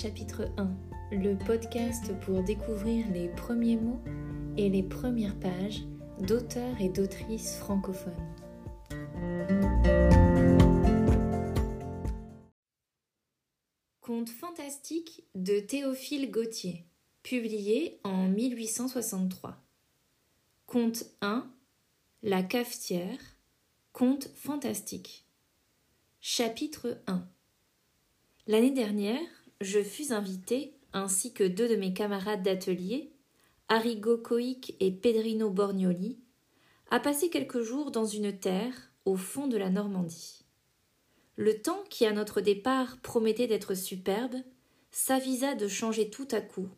chapitre 1, le podcast pour découvrir les premiers mots et les premières pages d'auteurs et d'autrices francophones. Conte fantastique de Théophile Gautier, publié en 1863. Conte 1, La cafetière, conte fantastique. Chapitre 1 L'année dernière, je fus invité, ainsi que deux de mes camarades d'atelier, Arrigo Coic et Pedrino Borgnoli, à passer quelques jours dans une terre au fond de la Normandie. Le temps qui, à notre départ, promettait d'être superbe, s'avisa de changer tout à coup,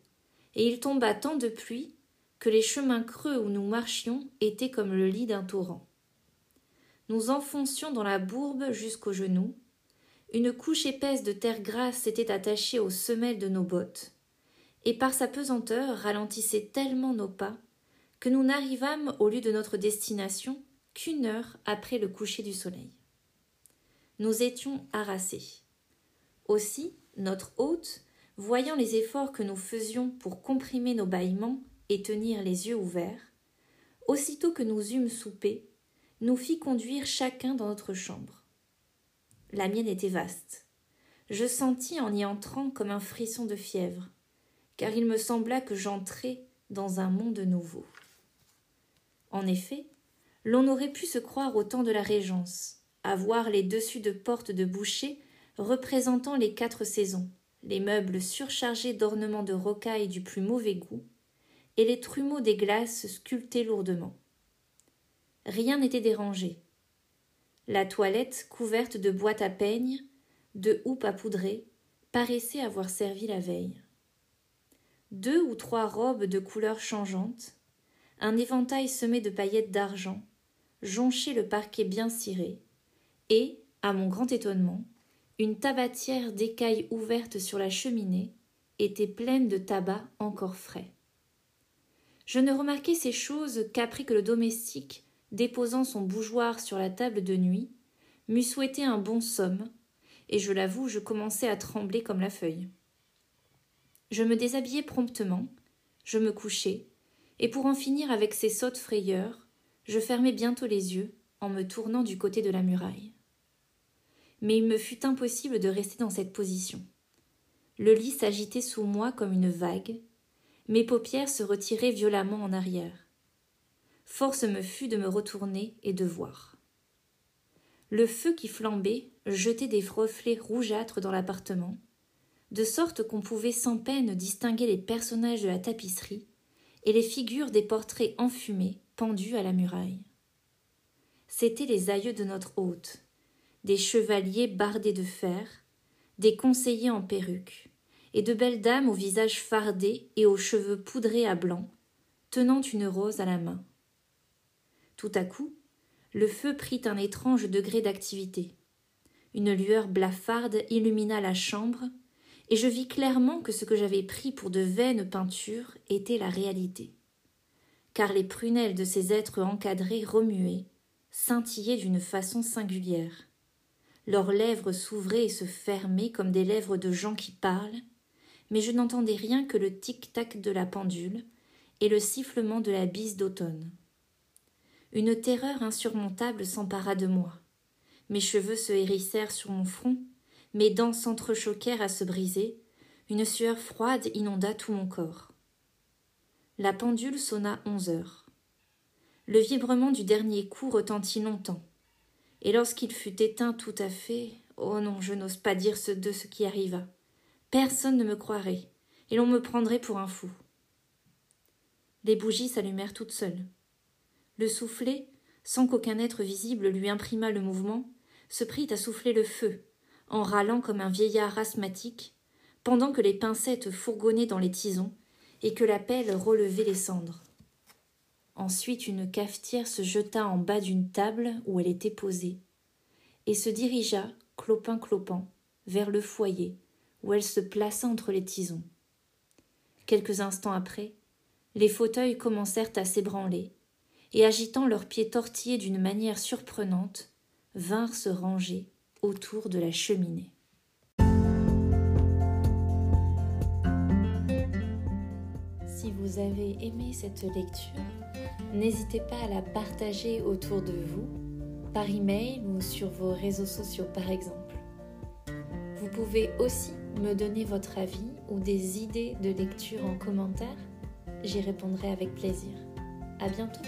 et il tomba tant de pluie que les chemins creux où nous marchions étaient comme le lit d'un torrent. Nous enfoncions dans la bourbe jusqu'aux genoux, une couche épaisse de terre grasse s'était attachée aux semelles de nos bottes, et par sa pesanteur ralentissait tellement nos pas que nous n'arrivâmes au lieu de notre destination qu'une heure après le coucher du soleil. Nous étions harassés. Aussi, notre hôte, voyant les efforts que nous faisions pour comprimer nos bâillements et tenir les yeux ouverts, aussitôt que nous eûmes soupé, nous fit conduire chacun dans notre chambre. La mienne était vaste. Je sentis en y entrant comme un frisson de fièvre, car il me sembla que j'entrais dans un monde nouveau. En effet, l'on aurait pu se croire au temps de la Régence, à voir les dessus de portes de boucher représentant les quatre saisons, les meubles surchargés d'ornements de rocaille du plus mauvais goût, et les trumeaux des glaces sculptés lourdement. Rien n'était dérangé, la toilette, couverte de boîtes à peigne, de houppes à poudrer, paraissait avoir servi la veille. Deux ou trois robes de couleurs changeantes, un éventail semé de paillettes d'argent, jonchaient le parquet bien ciré, et, à mon grand étonnement, une tabatière d'écailles ouverte sur la cheminée était pleine de tabac encore frais. Je ne remarquai ces choses qu'après que le domestique déposant son bougeoir sur la table de nuit, m'eût souhaité un bon somme, et je l'avoue, je commençais à trembler comme la feuille. Je me déshabillai promptement, je me couchai, et pour en finir avec ces sottes frayeurs, je fermai bientôt les yeux en me tournant du côté de la muraille. Mais il me fut impossible de rester dans cette position. Le lit s'agitait sous moi comme une vague, mes paupières se retiraient violemment en arrière. Force me fut de me retourner et de voir. Le feu qui flambait jetait des reflets rougeâtres dans l'appartement, de sorte qu'on pouvait sans peine distinguer les personnages de la tapisserie et les figures des portraits enfumés pendus à la muraille. C'étaient les aïeux de notre hôte, des chevaliers bardés de fer, des conseillers en perruque, et de belles dames au visage fardé et aux cheveux poudrés à blanc, tenant une rose à la main. Tout à coup, le feu prit un étrange degré d'activité. Une lueur blafarde illumina la chambre, et je vis clairement que ce que j'avais pris pour de vaines peintures était la réalité. Car les prunelles de ces êtres encadrés remuaient, scintillaient d'une façon singulière. Leurs lèvres s'ouvraient et se fermaient comme des lèvres de gens qui parlent, mais je n'entendais rien que le tic-tac de la pendule et le sifflement de la bise d'automne. Une terreur insurmontable s'empara de moi. Mes cheveux se hérissèrent sur mon front, mes dents s'entrechoquèrent à se briser, une sueur froide inonda tout mon corps. La pendule sonna onze heures. Le vibrement du dernier coup retentit longtemps, et lorsqu'il fut éteint tout à fait, oh non, je n'ose pas dire ce de ce qui arriva. Personne ne me croirait, et l'on me prendrait pour un fou. Les bougies s'allumèrent toutes seules. Le soufflet, sans qu'aucun être visible lui imprimât le mouvement, se prit à souffler le feu, en râlant comme un vieillard asthmatique, pendant que les pincettes fourgonnaient dans les tisons et que la pelle relevait les cendres. Ensuite une cafetière se jeta en bas d'une table où elle était posée, et se dirigea, clopin clopant, vers le foyer, où elle se plaça entre les tisons. Quelques instants après, les fauteuils commencèrent à s'ébranler, et agitant leurs pieds tortillés d'une manière surprenante, vinrent se ranger autour de la cheminée. Si vous avez aimé cette lecture, n'hésitez pas à la partager autour de vous, par email ou sur vos réseaux sociaux par exemple. Vous pouvez aussi me donner votre avis ou des idées de lecture en commentaire. J'y répondrai avec plaisir. À bientôt!